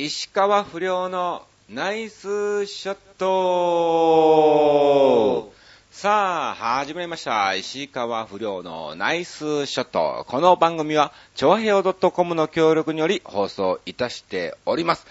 石川不遼のナイスショットさあ、始まりました。石川不遼のナイスショット。この番組は、超平洋 .com の協力により放送いたしております。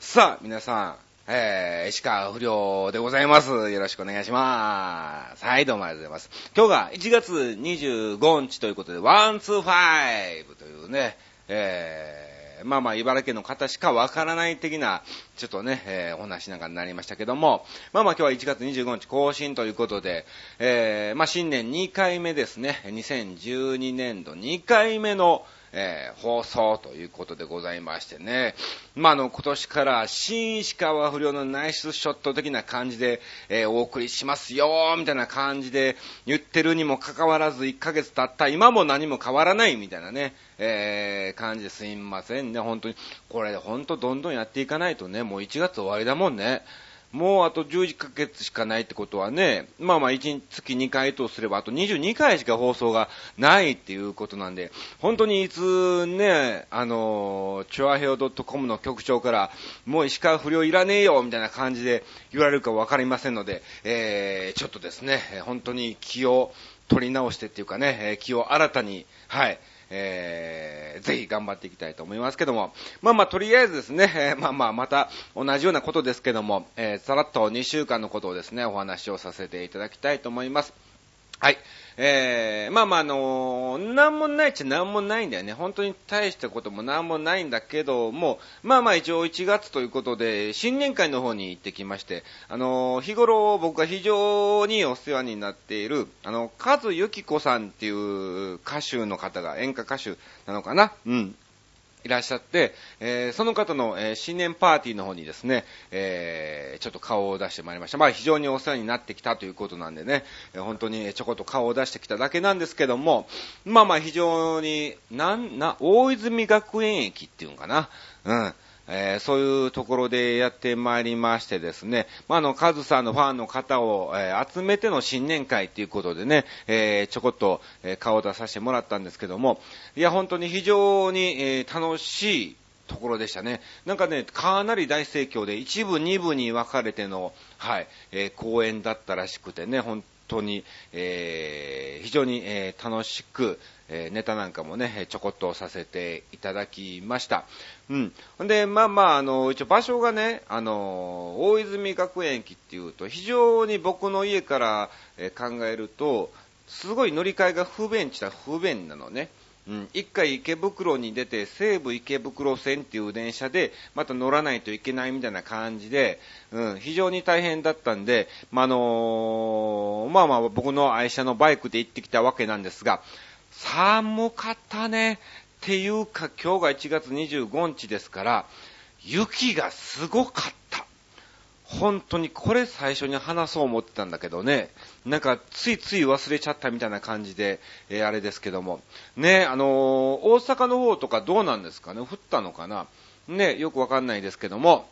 さあ、皆さん、えー、石川不遼でございます。よろしくお願いします。はい、どうもありがとうございます。今日が1月25日ということで、 one, two, five というね、えー、まあまあ、茨城県の方しかわからない的な、ちょっとね、えー、お話なんかになりましたけども、まあまあ今日は1月25日更新ということで、えー、まあ新年2回目ですね、2012年度2回目の、えー、放送ということでございましてね。まあ、あの、今年から新石川不良のナイスショット的な感じで、えー、お送りしますよみたいな感じで言ってるにもかかわらず1ヶ月経った今も何も変わらないみたいなね、えー、感じですいませんね、本当に。これ、本当どんどんやっていかないとね、もう1月終わりだもんね。もうあと11ヶ月しかないってことはね、まあまあ1月2回とすれば、あと22回しか放送がないっていうことなんで、本当にいつね、あの、チョアヘオ .com の局長から、もう石川不良いらねえよみたいな感じで言われるかわかりませんので、えー、ちょっとですね、本当に気を取り直してっていうかね、気を新たに、はい、えー、ぜひ頑張っていきたいと思いますけども、まあまあ、とりあえずですね、えー、まあまあ、また同じようなことですけども、えー、さらっと2週間のことをですね、お話をさせていただきたいと思います。はい。えー、まあまあ、あのー、なんもないっちゃなんもないんだよね。本当に大したこともなんもないんだけども、まあまあ一応1月ということで、新年会の方に行ってきまして、あのー、日頃僕が非常にお世話になっている、あの、カズユキコさんっていう歌手の方が、演歌歌手なのかな？うん。いらっしゃって、えー、その方の、えー、新年パーティーの方にですね、えー、ちょっと顔を出してまいりました。まあ非常にお世話になってきたということなんでね、え本当にちょこっと顔を出してきただけなんですけども、まあまあ非常に、なん、な、大泉学園駅っていうのかな、うん。えー、そういうところでやってまいりましてですね、まあ、あの、カズさんのファンの方を、えー、集めての新年会ということでね、えー、ちょこっと、え、顔を出させてもらったんですけども、いや、本当に非常に、え、楽しいところでしたね。なんかね、かなり大盛況で、一部、二部に分かれての、はい、え、公演だったらしくてね、本当に、え、非常に、え、楽しく、えー、ネタなんかもね、ちょこっとさせていただきました。うん。で、まあまあ、あの、一応場所がね、あの、大泉学園駅っていうと、非常に僕の家から、考えると、すごい乗り換えが不便ちゃ不便なのね。うん、一回池袋に出て、西武池袋線っていう電車で、また乗らないといけないみたいな感じで、うん、非常に大変だったんで、ま、あのー、まあまあ僕の愛車のバイクで行ってきたわけなんですが、寒かったね。っていうか今日が1月25日ですから、雪がすごかった。本当にこれ最初に話そう思ってたんだけどね、なんかついつい忘れちゃったみたいな感じで、えー、あれですけども。ね、あのー、大阪の方とかどうなんですかね降ったのかなね、よくわかんないですけども、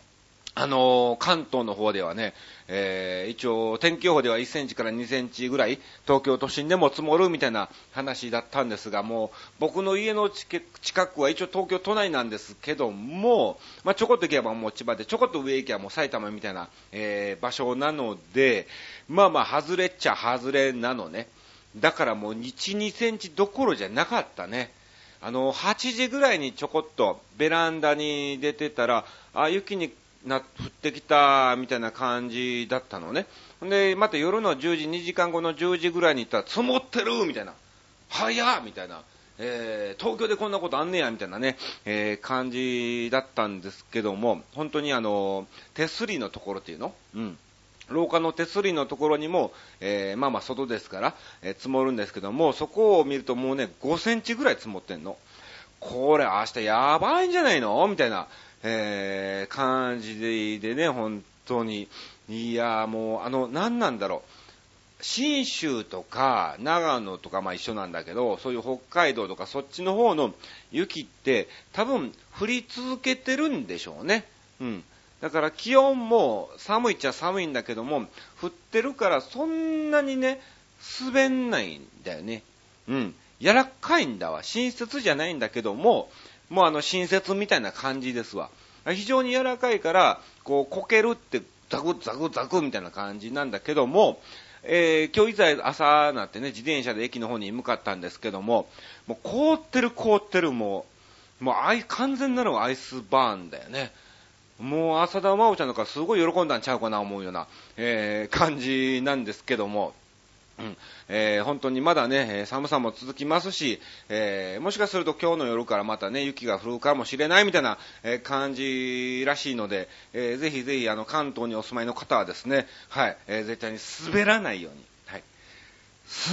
あのー、関東の方ではね、えー、一応天気予報では1センチから2センチぐらい東京都心でも積もるみたいな話だったんですが、もう僕の家の近くは一応東京都内なんですけども、まあ、ちょこっと行けばもう千葉で、ちょこっと上行けばもう埼玉みたいな、えー、場所なので、まあまあ外れっちゃ外れなのね。だからもう1、2センチどころじゃなかったね。あの、8時ぐらいにちょこっとベランダに出てたら、あ、雪にな、降ってきた、みたいな感じだったのね。で、また夜の10時、2時間後の10時ぐらいに行ったら、積もってるみたいな。早っみたいな。えー、東京でこんなことあんねや、みたいなね、えー、感じだったんですけども、本当にあの、手すりのところっていうの？うん。廊下の手すりのところにも、えー、まあまあ外ですから、えー、積もるんですけども、そこを見るともうね、5センチぐらい積もってんの。これ明日やばいんじゃないの？みたいな。えー、感じででね、本当に。いやもう、あの、何なんだろう。信州とか長野とかまあ一緒なんだけど、そういう北海道とかそっちの方の雪って多分降り続けてるんでしょうね。うん。だから気温も寒いっちゃ寒いんだけども、降ってるからそんなにね、滑んないんだよね。うん。柔らかいんだわ。新雪じゃないんだけども、もうあの新雪みたいな感じですわ。非常に柔らかいから、こう、こけるって、ザクザクザクみたいな感じなんだけども、えー、今日いざ朝なってね、自転車で駅の方に向かったんですけども、もう凍ってる凍ってるもう、もうアイ、完全なのはアイスバーンだよね。もう浅田真央ちゃんとかすごい喜んだんちゃうかな思うような、えー、感じなんですけども、うんえー、本当にまだね、寒さも続きますし、えー、もしかすると今日の夜からまたね、雪が降るかもしれないみたいな、え、感じらしいので、えー、ぜひぜひあの関東にお住まいの方はですね、はい、えー、絶対に滑らないように、はい、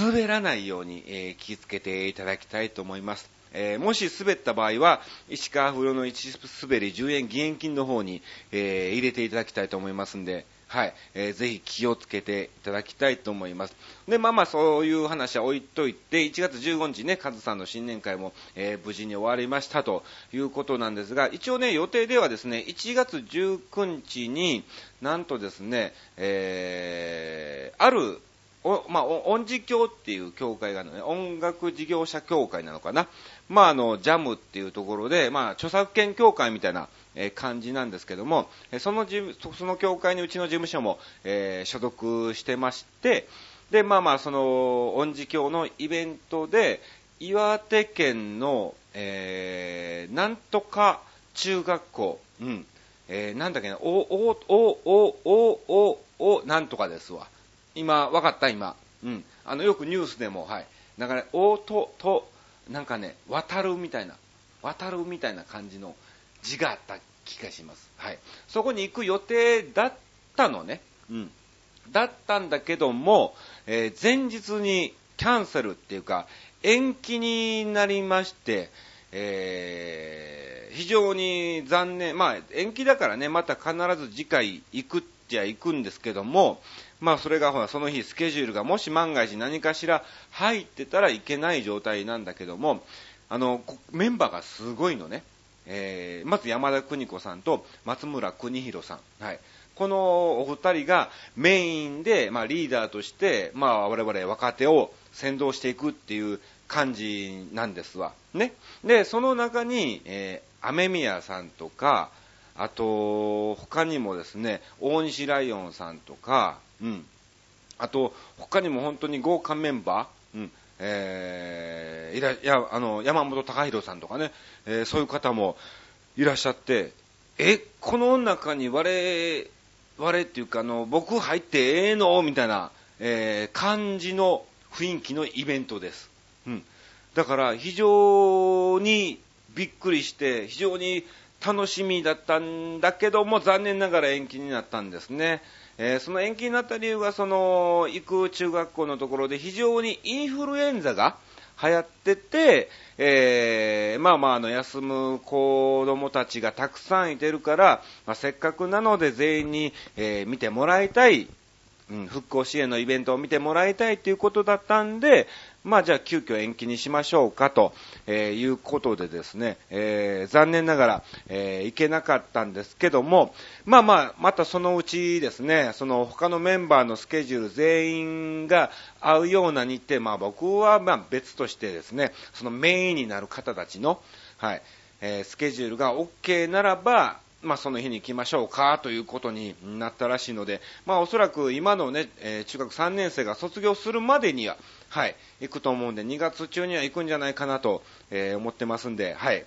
滑らないように、えー、気をつけていただきたいと思います。えー、もし滑った場合は、石川不良の1滑り10円義援金の方に、えー、入れていただきたいと思いますんで、はい、えー、ぜひ気をつけていただきたいと思います。で、まあまあそういう話は置いといて、1月15日ね、カズさんの新年会も、えー、無事に終わりましたということなんですが、一応ね、予定ではですね、1月19日に、なんとですね、えー、あるお、まあ、音事協っていう協会があるのね、音楽事業者協会なのかな。まあ、あの、ジャムっていうところで、まあ、著作権協会みたいな、えー、感じなんですけども、その事その協会にうちの事務所も、えー、所属してまして、で、まあまあ、その、音事協のイベントで、岩手県の、えー、なんとか中学校、うん、えー、なんだっけな、お、お、お、お、お、お、お、なんとかですわ。今、わかった？今。うん。あの、よくニュースでも、はい。だから、おと、と、なんかね、渡るみたいな、渡るみたいな感じの字があった気がします。はい。そこに行く予定だったのね。うん。だったんだけども、えー、前日にキャンセルっていうか、延期になりまして、えー、非常に残念。まあ、延期だからね、また必ず次回行くっちゃ行くんですけども、まあそれがほらその日スケジュールがもし万が一何かしら入ってたらいけない状態なんだけども、あの、メンバーがすごいのね。えー、まず山田邦子さんと松村邦弘さん。はい。このお二人がメインで、まあ、リーダーとして、まあ、我々若手を先導していくっていう感じなんですわ。ね。で、その中に、えー、雨宮さんとか、あと、他にもですね、大西ライオンさんとか、うん。あと、他にも本当に豪華メンバー、うん。えー、いら、いや、あの、山本隆弘さんとかね、えー、そういう方もいらっしゃって、え、この中に我、我っていうか、あの、僕入ってええの？みたいな、えー、感じの雰囲気のイベントです。うん。だから、非常にびっくりして、非常に楽しみだったんだけども、残念ながら延期になったんですね。えー、その延期になった理由が、その、行く中学校のところで非常にインフルエンザが流行ってて、えー、まあまあ、あの、休む子供たちがたくさんいてるから、まあ、せっかくなので全員に、えー、見てもらいたい、うん、復興支援のイベントを見てもらいたいということだったんで、まあじゃあ急遽延期にしましょうかと、え、いうことでですね、えー、残念ながら、えー、行けなかったんですけども、まあまあ、またそのうちですね、その他のメンバーのスケジュール全員が合うような日程、まあ僕はまあ別としてですね、そのメインになる方たちの、はい、えー、スケジュールが OK ならば、まあ、その日に行きましょうかということになったらしいので、まあ、おそらく今のね、えー、中学3年生が卒業するまでには、はい、行くと思うんで、2月中には行くんじゃないかなと、えー、思ってますんで、はい。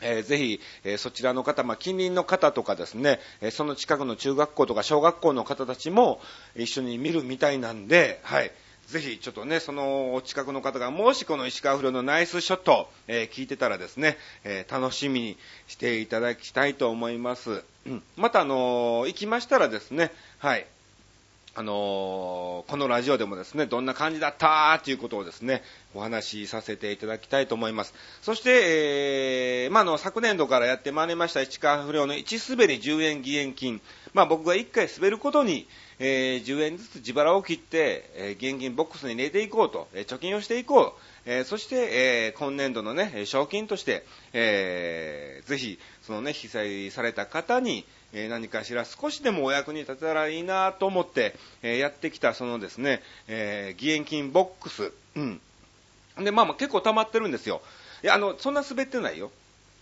えー、ぜひ、えー、そちらの方、まあ、近隣の方とかですね、えー、その近くの中学校とか小学校の方たちも一緒に見るみたいなんで、はい。ぜひ、ちょっとね、そのお近くの方が、もしこの石川不良のナイスショット、え聞いてたらですね、え楽しみにしていただきたいと思います。うん。また、あの行きましたらですね、はい。あのー、このラジオでもですね、どんな感じだったということをですね、お話しさせていただきたいと思います。そして、えー、まあ、の、昨年度からやってまいりました市川不良の1滑り10円義援金。まあ、僕が1回滑ることに、えー、10円ずつ自腹を切って、えー、現金ボックスに入れていこうと、え、貯金をしていこう。え、そして、え、今年度のね、賞金として、えー、ぜひ、そのね、被災された方に、え何かしら少しでもお役に立てたらいいなと思って、えやってきたそのですね、え義援金ボックス。うん。で、まあまあ結構溜まってるんですよ。いや、あの、そんな滑ってないよ。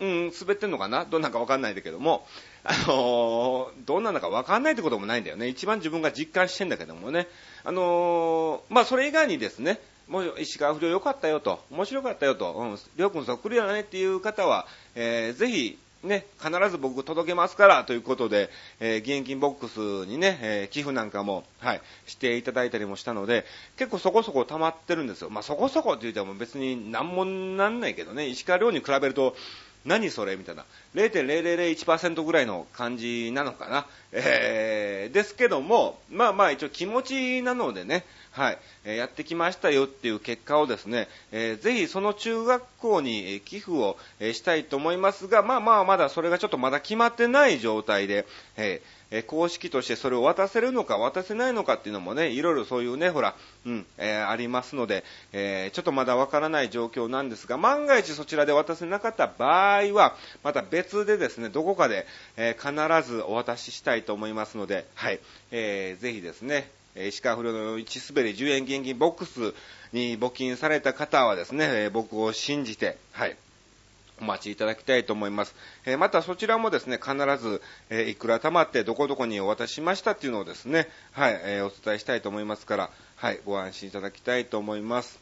うん、滑ってんのかな？どんなんかわかんないんだけども、あのー、どんなんだかわかんないってこともないんだよね。一番自分が実感してんだけどもね。あのー、まあ、それ以外にですね、もう石川不良良かったよと、面白かったよと、うん、りょうくんそっくりだねっていう方は、えー、ぜひ、ね、必ず僕届けますからということで、えー、現金ボックスにね、えー、寄付なんかも、はい、していただいたりもしたので、結構そこそこ溜まってるんですよ。まあ、そこそこって言うても別に何もなんないけどね、石川遼に比べると、何それ？みたいな。0.0001%ぐらいの感じなのかな。えー、ですけども、まあまあ一応気持ちなのでね、はい、やってきましたよっていう結果をですね、えー、ぜひその中学校に寄付を、したいと思いますが、まあまあまだそれがちょっとまだ決まってない状態で、えーえ公式としてそれを渡せるのか渡せないのかっていうのもね、いろいろそういうね、ほら、うん、えー、ありますので、えー、ちょっとまだわからない状況なんですが、万が一そちらで渡せなかった場合は、また別でですね、どこかで、えー、必ずお渡ししたいと思いますので、はい、えー、ぜひですね、石川不良の1滑り10円現金ボックスに募金された方はですね、僕を信じて、はい、お待ちいただきたいと思います。えー、またそちらもですね、必ず、えー、いくら貯まってどこどこにお渡ししましたっていうのをですね、はい、えー、お伝えしたいと思いますから、はい、ご安心いただきたいと思います。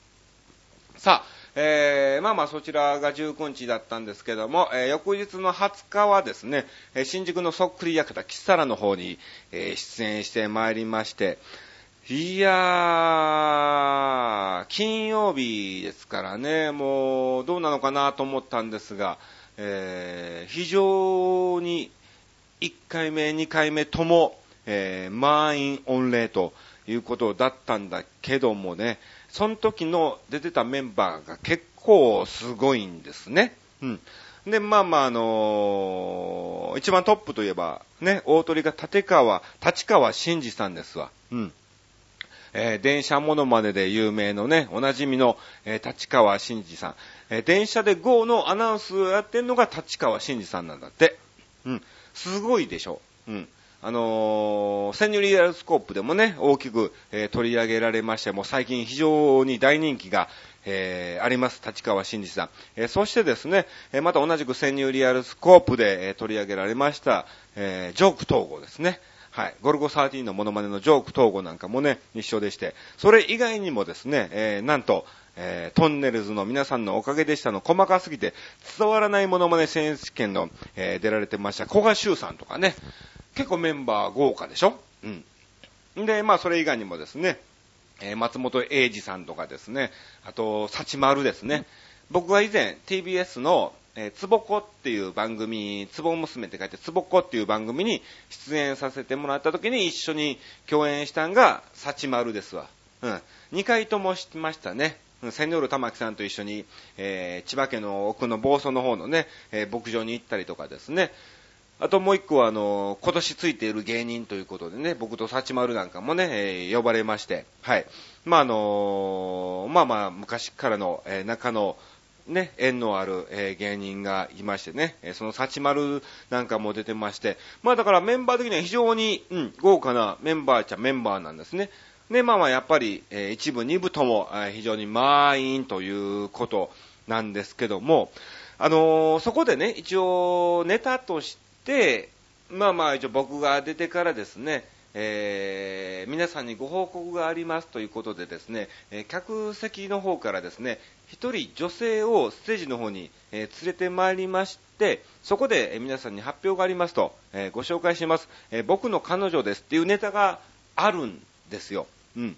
さあ、えー、まあまあそちらが19日だったんですけども、えー、翌日の20日はですね、新宿のそっくり館、キッサラの方に、えー、出演してまいりまして、いやー、金曜日ですからね、もうどうなのかなと思ったんですが、えー、非常に1回目、2回目とも、えー、満員御礼ということだったんだけどもね、その時の出てたメンバーが結構すごいんですね。うん。で、まあまあ、あのー、一番トップといえば、ね、大鳥が立川、立川真二さんですわ。うん。えー、電車モノマネで有名のね、おなじみの、えー、立川真二さん。えー、電車で GO のアナウンスをやってんのが立川真二さんなんだって。うん。すごいでしょ。うん。あのー、セニュリアルスコープでもね、大きく、えー、取り上げられまして、もう最近非常に大人気が、えー、あります、立川真二さん。え、そしてですね、え、また同じくセニュリアルスコープで、え、取り上げられました、え、ジョーク統合ですね。はい。ゴルゴ13のモノマネのジョーク統合なんかもね、一緒でして、それ以外にもですね、えー、なんと、えー、トンネルズの皆さんのおかげでしたの、細かすぎて伝わらないモノマネ選手権の、えー、出られてました、古賀修さんとかね、結構メンバー豪華でしょ？うん。で、まあ、それ以外にもですね、えー、松本英二さんとかですね、あと、幸丸ですね。僕は以前、TBS の、えー、つぼこっていう番組、つぼ娘って書いて、つぼこっていう番組に出演させてもらった時に一緒に共演したんが、幸丸ですわ。うん。2回とも知ってましたね。セニョール玉木さんと一緒に、えー、千葉県の奥の房総の方のね、えー、牧場に行ったりとかですね。あともう一個は、あの、今年ついている芸人ということでね、僕と幸丸なんかもね、えー、呼ばれまして、はい。まあ、あのまあまあ、昔からの、え中の、ね、縁のある、えー、芸人がいましてね、えー、その幸丸なんかも出てまして、まあだからメンバー的には非常に、うん、豪華なメンバーちゃメンバーなんですね。で、まあまあやっぱり、えー、一部、二部とも、え、非常に満員ということなんですけども、あの、そこでね、一応ネタとして、まあまあ一応僕が出てからですね、えー、皆さんにご報告がありますということでですね、えー、客席の方からですね、一人女性をステージの方に、えー、連れてまいりまして、そこで、え皆さんに発表がありますと、えご紹介します、え僕の彼女ですっていうネタがあるんですよ。うん。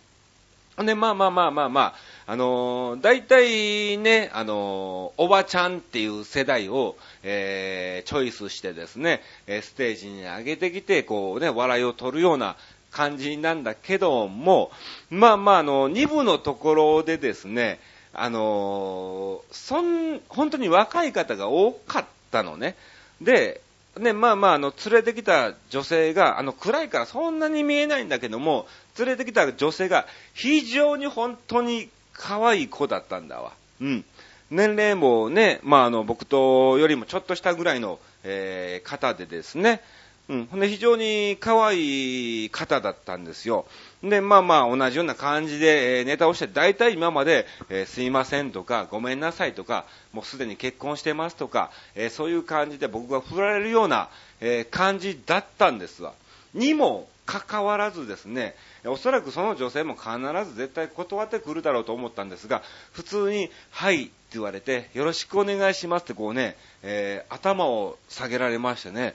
で、まあまあまあまあまあ、あのー、大体ね、あのー、おばちゃんっていう世代を、えー、チョイスしてですね、ステージに上げてきて、こうね、笑いを取るような感じなんだけども、まあまあ、あの、2部のところでですね、あのそん、本当に若い方が多かったのね。で、ね、まあまあ、あの、連れてきた女性が、あの、暗いからそんなに見えないんだけども、連れてきた女性が非常に本当に可愛い子だったんだわ。うん。年齢もね、まああの、僕とよりもちょっとしたぐらいの、えー、方でですね、うん。ほんで、非常に可愛い方だったんですよ。で、まあまあ、同じような感じで、えー、ネタをして、大体今まで、えー、すいませんとか、ごめんなさいとか、もうすでに結婚してますとか、えー、そういう感じで僕が振られるような、え感じだったんですわ。にもかかわらずですね、おそらくその女性も必ず絶対断ってくるだろうと思ったんですが、普通に、はいって言われて、よろしくお願いしますってこうね、えー、頭を下げられましてね、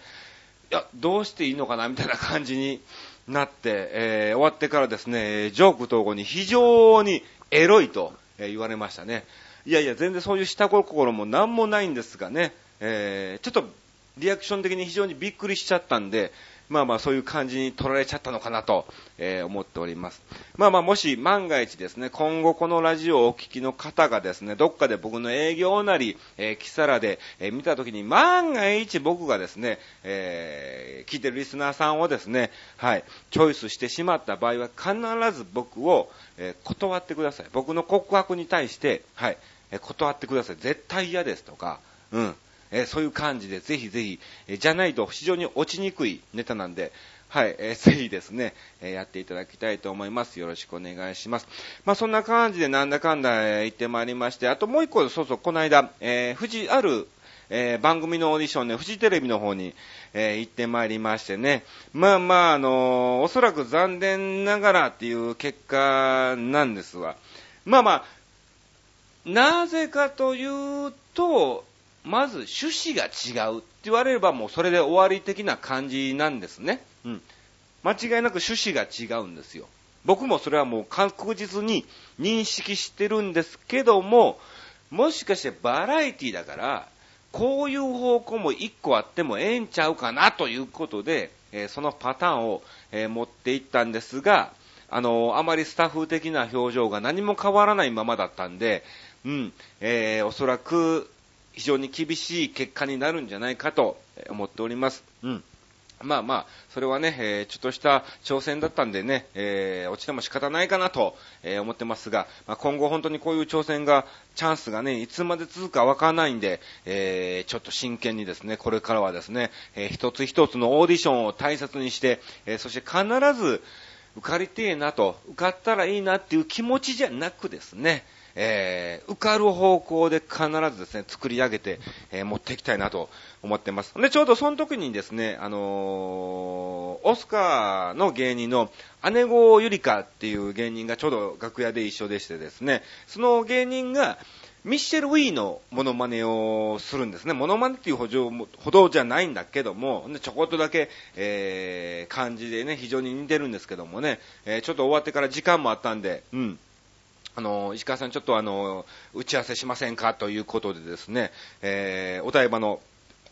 いや、どうしていいのかなみたいな感じになって、えー、終わってからですね、ジョーク統合に非常にエロいと言われましたね。いやいや、全然そういう下心も何もないんですがね、えー、ちょっとリアクション的に非常にびっくりしちゃったんで、まあまあそういう感じに取られちゃったのかなと、えー、思っております。まあまあもし万が一ですね、今後このラジオをお聞きの方がですね、どっかで僕の営業なり、えー、キサラで、えー、見たときに万が一僕がですね、えー、聞いてるリスナーさんをですね、はい、チョイスしてしまった場合は必ず僕を、えー、断ってください。僕の告白に対して、はい、え、断ってください。絶対嫌ですとか、うん。えそういう感じで、ぜひぜひ、えじゃないと非常に落ちにくいネタなんで、はい、えー、ぜひですね、えー、やっていただきたいと思います。よろしくお願いします。まあ、そんな感じでなんだかんだ、言ってまいりまして、あともう一個、そうそう、この間、えー、富士、ある、えー、番組のオーディションね、富士テレビの方に、え、行ってまいりましてね、まあまあ、あの、おそらく残念ながらっていう結果なんですわ。まあまあ、なぜかというと、まず趣旨が違うって言われればもうそれで終わり的な感じなんですね。うん。間違いなく趣旨が違うんですよ。僕もそれはもう確実に認識してるんですけども、もしかしてバラエティだから、こういう方向も一個あってもええんちゃうかなということで、えー、そのパターンを、えー、持っていったんですが、あのー、あまりスタッフ的な表情が何も変わらないままだったんで、うん、えー、おそらく非常に厳しい結果になるんじゃないかと思っております。うん。まあまあ、それはね、えー、ちょっとした挑戦だったんでね、えー、落ちても仕方ないかなと、えー、思ってますが、まあ、今後本当にこういう挑戦が、チャンスがね、いつまで続くかわからないんで、えちょっと真剣にですね、これからはですね、え一つ一つのオーディションを大切にして、えそして必ず受かりてえなと、受かったらいいなっていう気持ちじゃなくですね、えー、受かる方向で必ずですね、作り上げて、えー、持っていきたいなと思ってます。で、ちょうどその時にですね、あのー、オスカーの芸人の姉子ゆりかっていう芸人がちょうど楽屋で一緒でしてですね、その芸人が、ミッシェル・ウィーのモノマネをするんですね。モノマネっていうほどじゃないんだけども、ちょこっとだけ、えー、感じでね、非常に似てるんですけどもね、えー、ちょっと終わってから時間もあったんで、うん、あの、石川さんちょっとあの、打ち合わせしませんかということでですね、えー、お台場の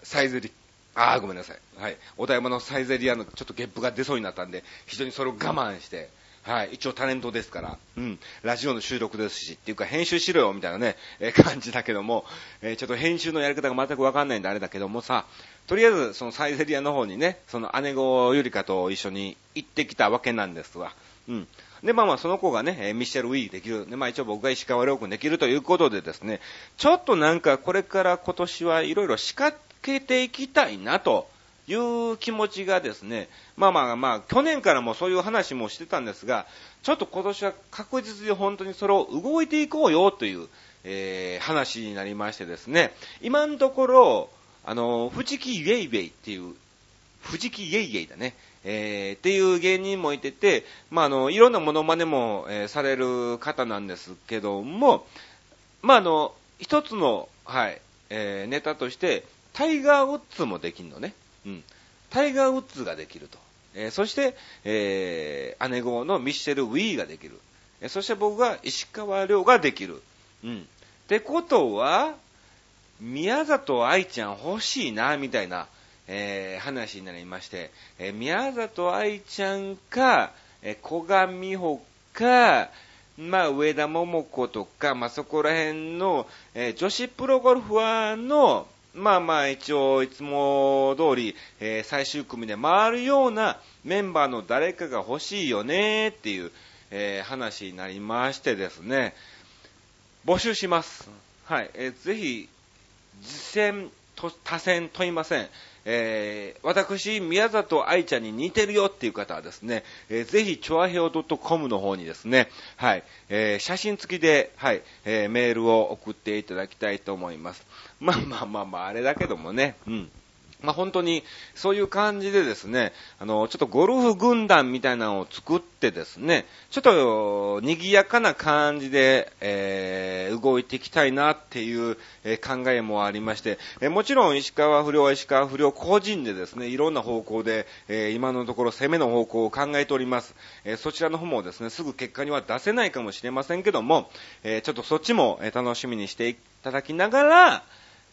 サイゼリ、あーごめんなさい。はい。お台場のサイゼリアのちょっとゲップが出そうになったんで、非常にそれを我慢して、はい。一応タレントですから、うん。ラジオの収録ですし、っていうか編集しろよ、みたいなね、えー、感じだけども、えー、ちょっと編集のやり方が全くわかんないんであれだけどもさ、とりあえずそのサイゼリアの方にね、その姉子ゆりかと一緒に行ってきたわけなんですわ。うん。で、まあまあ、その子がね、ミシェル・ウィーできる。で、まあ一応僕が石川遼君できるということでですね、ちょっとなんかこれから今年はいろいろ仕掛けていきたいなという気持ちがですね、まあまあまあ、去年からもそういう話もしてたんですが、ちょっと今年は確実に本当にそれを動いていこうよという、えー、話になりましてですね、今のところ、あの、藤木イェイベイっていう、藤木イェイイェイだね。えー、っていう芸人もいてて、まあ、あの、いろんなモノマネも、えー、される方なんですけども、まあ、あの、一つの、はい、えー、ネタとして、タイガー・ウッズもできるのね。うん。タイガー・ウッズができると。えー、そして、えー、姉子のミッシェル・ウィーができる。えー、そして僕が石川遼ができる。うん。ってことは、宮里愛ちゃん欲しいな、みたいな、えー、話になりまして、えー、宮里愛ちゃんか、えー、小賀美穂か、まあ、上田桃子とか、まあ、そこら辺の、えー、女子プロゴルファーの、まあまあ一応いつも通り、えー、最終組で回るようなメンバーの誰かが欲しいよねっていう、えー、話になりましてですね、募集します。はい。えー、ぜひ、実践多選問いません。えー、私、宮里愛ちゃんに似てるよっていう方はですね、えー、ぜひ、チョアヘオ .com の方にですね、はい、えー、写真付きで、はい、えー、メールを送っていただきたいと思います。まあまあまあまあ、あれだけどもね、うん。まあ、本当にそういう感じでですね、あの、ちょっとゴルフ軍団みたいなのを作ってですね、ちょっと賑やかな感じで、えー、動いていきたいなっていう、え、考えもありまして、えー、もちろん石川不良は石川不良個人でですね、いろんな方向で、え今のところ攻めの方向を考えております。えそちらの方もですね、すぐ結果には出せないかもしれませんけども、えちょっとそっちも楽しみにしていただきながら、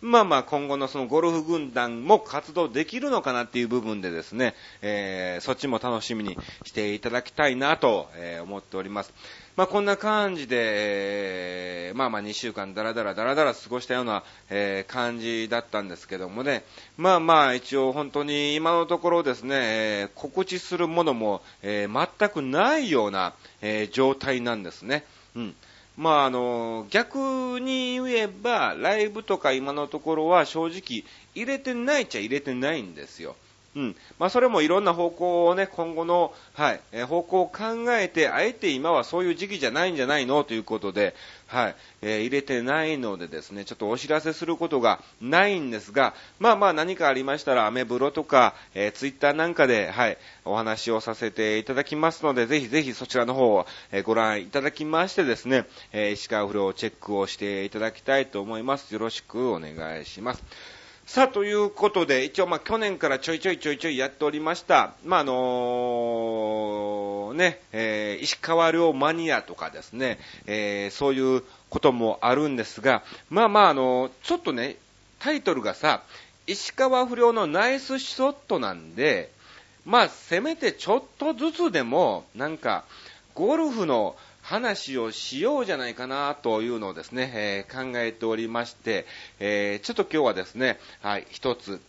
まあまあ今後のそのゴルフ軍団も活動できるのかなっていう部分でですね、えー、そっちも楽しみにしていただきたいなと、えー、思っております。まあこんな感じで、えー、まあまあ2週間だらだらだらだら過ごしたような、えー、感じだったんですけどもね、まあまあ一応本当に今のところですね、えー、告知するものも、えー、全くないような、えー、状態なんですね。うん。まあ、あの、逆に言えば、ライブとか今のところは正直入れてないっちゃ入れてないんですよ。うん。まあ、それもいろんな方向をね、今後の、はい、えー、方向を考えて、あえて今はそういう時期じゃないんじゃないのということで、はい、えー、入れてないのでですね、ちょっとお知らせすることがないんですが、まあまあ何かありましたら、アメブロとか、えー、ツイッターなんかで、はい、お話をさせていただきますので、ぜひぜひそちらの方を、え、ご覧いただきましてですね、え、石川不良チェックをしていただきたいと思います。よろしくお願いします。さあ、ということで、一応、まあ、去年からちょいちょいちょいちょいやっておりました、まあ、あのー、ね、えー、石川遼マニアとかですね、えー、そういうこともあるんですが、まあまあ、あのちょっとね、タイトルがさ、石川不良のナイスショットなんで、まあ、せめてちょっとずつでも、なんか、ゴルフの話をしようじゃないかなというのをですね、えー、考えておりまして、えー、ちょっと今日はですね、はい、一つ、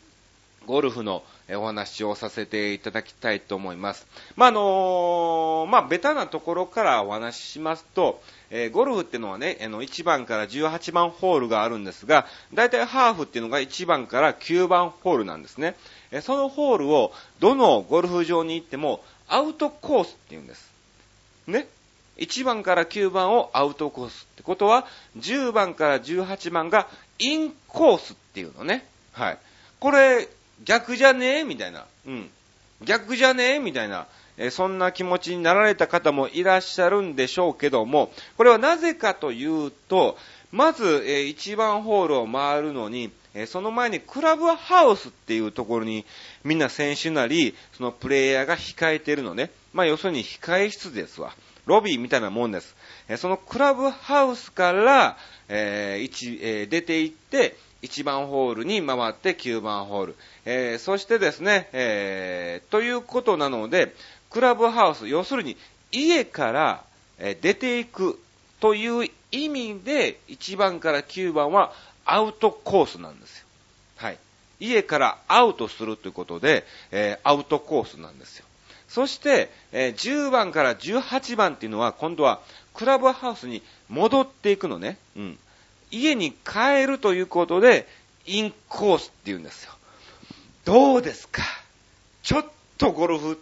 ゴルフのお話をさせていただきたいと思います。まあ、あのー、まあ、ベタなところからお話ししますと、えー、ゴルフっていうのはね、あの、1番から18番ホールがあるんですが、だいたいハーフっていうのが1番から9番ホールなんですね。えそのホールをどのゴルフ場に行ってもアウトコースって言うんです。ね。1番から9番をアウトコースってことは、10番から18番がインコースっていうのね。はい。これ、逆じゃねえみたいな。うん。逆じゃねえみたいな。えそんな気持ちになられた方もいらっしゃるんでしょうけども、これはなぜかというと、まず、え1番ホールを回るのに、えその前にクラブハウスっていうところにみんな選手なり、そのプレイヤーが控えてるのね。まあ要するに控え室ですわ。ロビーみたいなもんです。えそのクラブハウスから、えー一えー、出て行って、1番ホールに回って9番ホール。えー、そしてですね、えー、ということなので、クラブハウス、要するに家から、え出ていくという意味で、1番から9番はアウトコースなんですよ。はい。家からアウトするということで、えー、アウトコースなんですよ。そして、え、10番から18番っていうのは、今度はクラブハウスに戻っていくのね。うん。家に帰るということで、インコースって言うんですよ。どうですか？ちょっとゴルフっ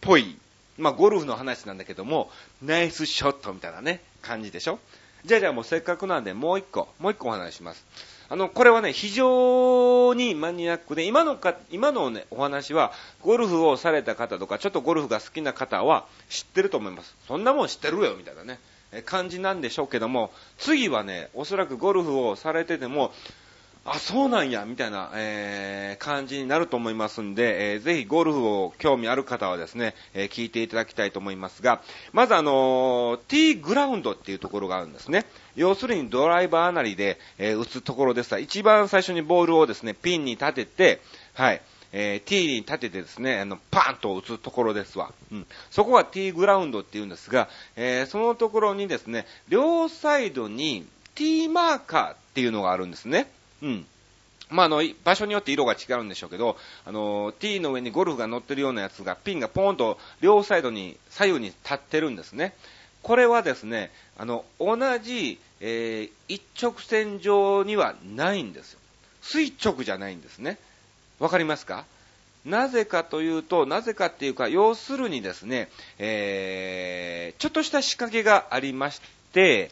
ぽい、まあゴルフの話なんだけども、ナイスショットみたいなね、感じでしょ？じゃあじゃあもうせっかくなんでもう一個、もう一個お話します。あの、これはね、非常にマニアックで、今のか、今のね、お話は、ゴルフをされた方とか、ちょっとゴルフが好きな方は知ってると思います。そんなもん知ってるよ、みたいなね、感じなんでしょうけども、次はね、おそらくゴルフをされてても、あ、そうなんや、みたいな、えー、感じになると思いますんで、えー、ぜひゴルフを興味ある方はですね、えー、聞いていただきたいと思いますが、まずあのー、ティーグラウンドっていうところがあるんですね。要するにドライバーなりで、えー、打つところですが、一番最初にボールをですね、ピンに立てて、はい、えー、ティーに立ててですね、あの、パーンと打つところですわ。うん。そこがティーグラウンドって言うんですが、えー、そのところにですね、両サイドにティーマーカーっていうのがあるんですね。うん。まあ、あの、場所によって色が違うんでしょうけど、あの、T の上にゴルフが乗ってるようなやつが、ピンがポーンと両サイドに、左右に立ってるんですね。これはですね、あの、同じ、えー、一直線上にはないんですよ。垂直じゃないんですね。わかりますか？なぜかというと、なぜかっていうか、要するにですね、えー、ちょっとした仕掛けがありまして、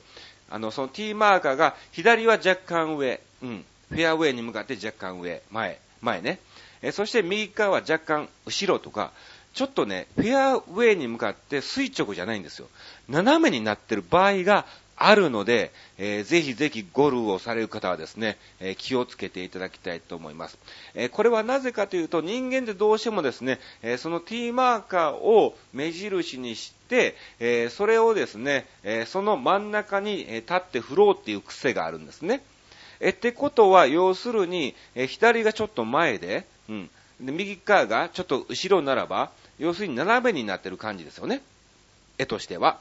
あの、その T マーカーが左は若干上、うん、フェアウェイに向かって若干上、前、前ね。え、そして右側は若干後ろとか、ちょっとね、フェアウェイに向かって垂直じゃないんですよ。斜めになってる場合があるので、えー、ぜひぜひゴルフをされる方はですね、えー、気をつけていただきたいと思います。えー、これはなぜかというと、人間でどうしてもですね、えその T マーカーを目印にして、えそれをですね、えその真ん中に立って振ろうっていう癖があるんですね。えってことは、要するに、え左がちょっと前で、うん。で、右側がちょっと後ろならば、要するに斜めになってる感じですよね。絵としては。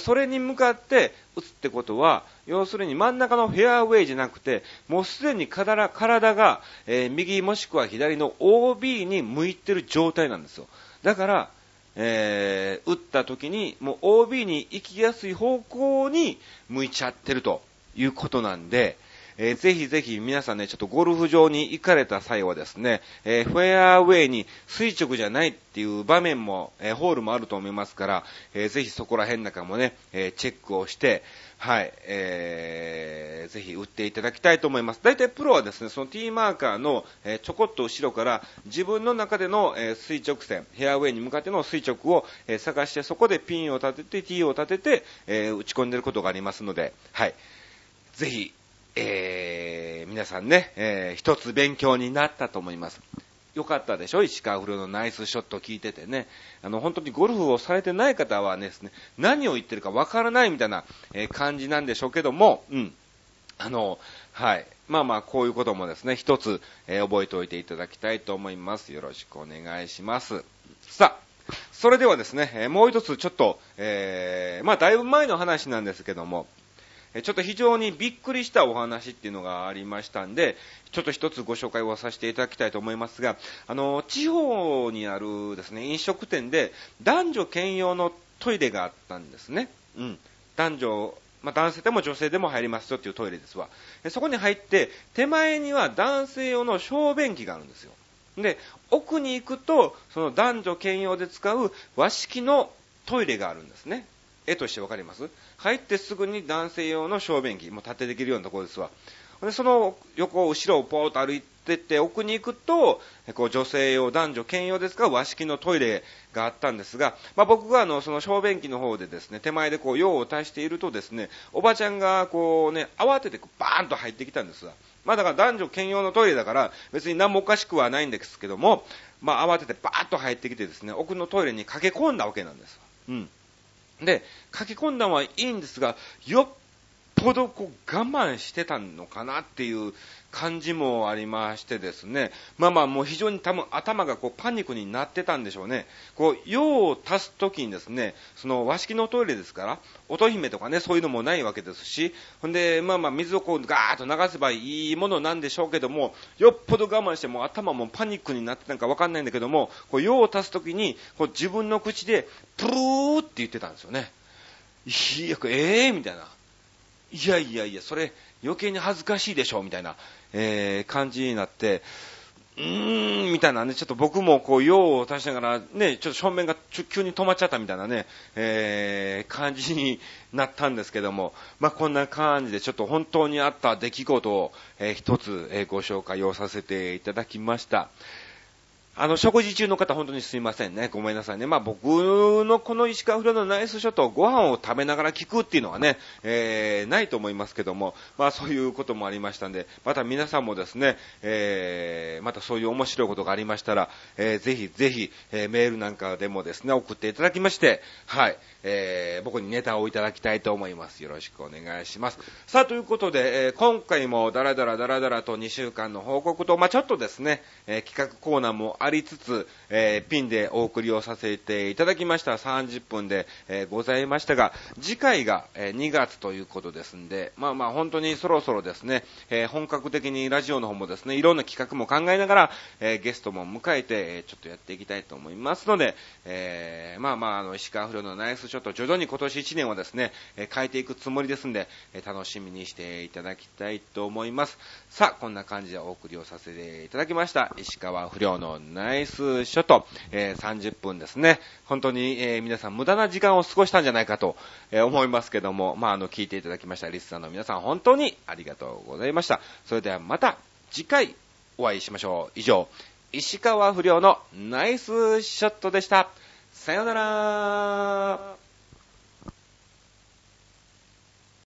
それに向かって打つってことは、要するに真ん中のフェアウェイじゃなくて、もうすでに体が、えー、右もしくは左の OB に向いてる状態なんですよ。だから、えー、打った時に、もう OB に行きやすい方向に向いちゃってるということなんで、えー、ぜひぜひ皆さんね、ちょっとゴルフ場に行かれた際はですね、えー、フェアウェイに垂直じゃないっていう場面も、えー、ホールもあると思いますから、えー、ぜひそこら辺なんかもね、え、チェックをして、はい、えー、ぜひ打っていただきたいと思います。大体プロはですね、その T マーカーの、え、ちょこっと後ろから自分の中での、え、垂直線、フェアウェイに向かっての垂直を、え、探して、そこでピンを立てて、T を立てて、え、打ち込んでることがありますので、はい。ぜひ、えー、皆さんね、えー、一つ勉強になったと思います。よかったでしょ？石川不良のナイスショット聞いててね。あの、本当にゴルフをされてない方はですね、何を言ってるかわからないみたいな、え、感じなんでしょうけども、うん。あの、はい。まあまあ、こういうこともですね、一つ、えー、覚えておいていただきたいと思います。よろしくお願いします。さあ、それではですね、え、もう一つちょっと、えー、まあ、だいぶ前の話なんですけども、ちょっと非常にびっくりしたお話っていうのがありましたんで、ちょっと一つご紹介をさせていただきたいと思いますが、あの、地方にあるですね、飲食店で男女兼用のトイレがあったんですね。うん。男女、まあ、男性でも女性でも入りますよっていうトイレですわ。そこに入って、手前には男性用の小便器があるんですよ。で、奥に行くと、その男女兼用で使う和式のトイレがあるんですね。絵としてわかります？入ってすぐに男性用の小便器、もう立てできるようなところですわ。で、その横、後ろをポーと歩いてって奥に行くと、こう女性用、男女兼用ですか和式のトイレがあったんですが、まあ、僕があの、その小便器の方でですね、手前でこう用を足しているとですね、おばちゃんがこうね、慌ててバーンと入ってきたんですわ。まあだから男女兼用のトイレだから別に何もおかしくはないんですけども、まあ慌ててバーッと入ってきてですね、奥のトイレに駆け込んだわけなんです。うん。で、書き込んだのはいいんですが、よっぽどこう我慢してたのかなっていう感じもありましてですね、まあまあもう非常に多分頭がこうパニックになってたんでしょうね。こう、用を足すときにですね、その和式のトイレですから、乙姫とかね、そういうのもないわけですし、ほんで、まあまあ水をこうガーッと流せばいいものなんでしょうけども、よっぽど我慢しても頭もパニックになってたんかわかんないんだけども、こう用を足すときに、こう自分の口で、プルーって言ってたんですよね。いや、ええー、みたいな。いやいやいや、それ余計に恥ずかしいでしょ、みたいな、えー、感じになって、うーん、みたいなね、ちょっと僕もこう、用を足しながら、ね、ちょっと正面が急に止まっちゃったみたいなね、えー、感じになったんですけども、まあ、こんな感じでちょっと本当にあった出来事を、えー、一つ、えー、ご紹介をさせていただきました。あの、食事中の方本当にすいませんね。ごめんなさいね。まあ僕のこの石川不良のナイスショット、ご飯を食べながら聞くっていうのはね、えー、ないと思いますけども、まあそういうこともありましたんで、また皆さんもですね、えー、またそういう面白いことがありましたら、えー、ぜひぜひ、えー、メールなんかでもですね、送っていただきまして、はい、えー、僕にネタをいただきたいと思います。よろしくお願いします。さあ、ということで、えー、今回もダラダラダラダラと2週間の報告と、まあちょっとですね、えー、企画コーナーもありつつ、えー、ピンでお送りをさせていただきました30分で、えー、ございましたが、次回が、え2月ということですんで、まあまあ本当にそろそろですね、え本格的にラジオの方もですね、いろんな企画も考えながら、えゲストも迎えて、えちょっとやっていきたいと思いますので、えまあまあ、あの、石川不良のナイスショット、徐々に今年1年はですね、え変えていくつもりですんで、え楽しみにしていただきたいと思います。さあ、こんな感じでお送りをさせていただきました。石川不良のナイスショット、えー、30分ですね。本当に、えー、皆さん無駄な時間を過ごしたんじゃないかと、えー、思いますけども、まあ、あの、聞いていただきましたリスナーの皆さん、本当にありがとうございました。それではまた次回お会いしましょう。以上、石川不良のナイスショットでした。さよなら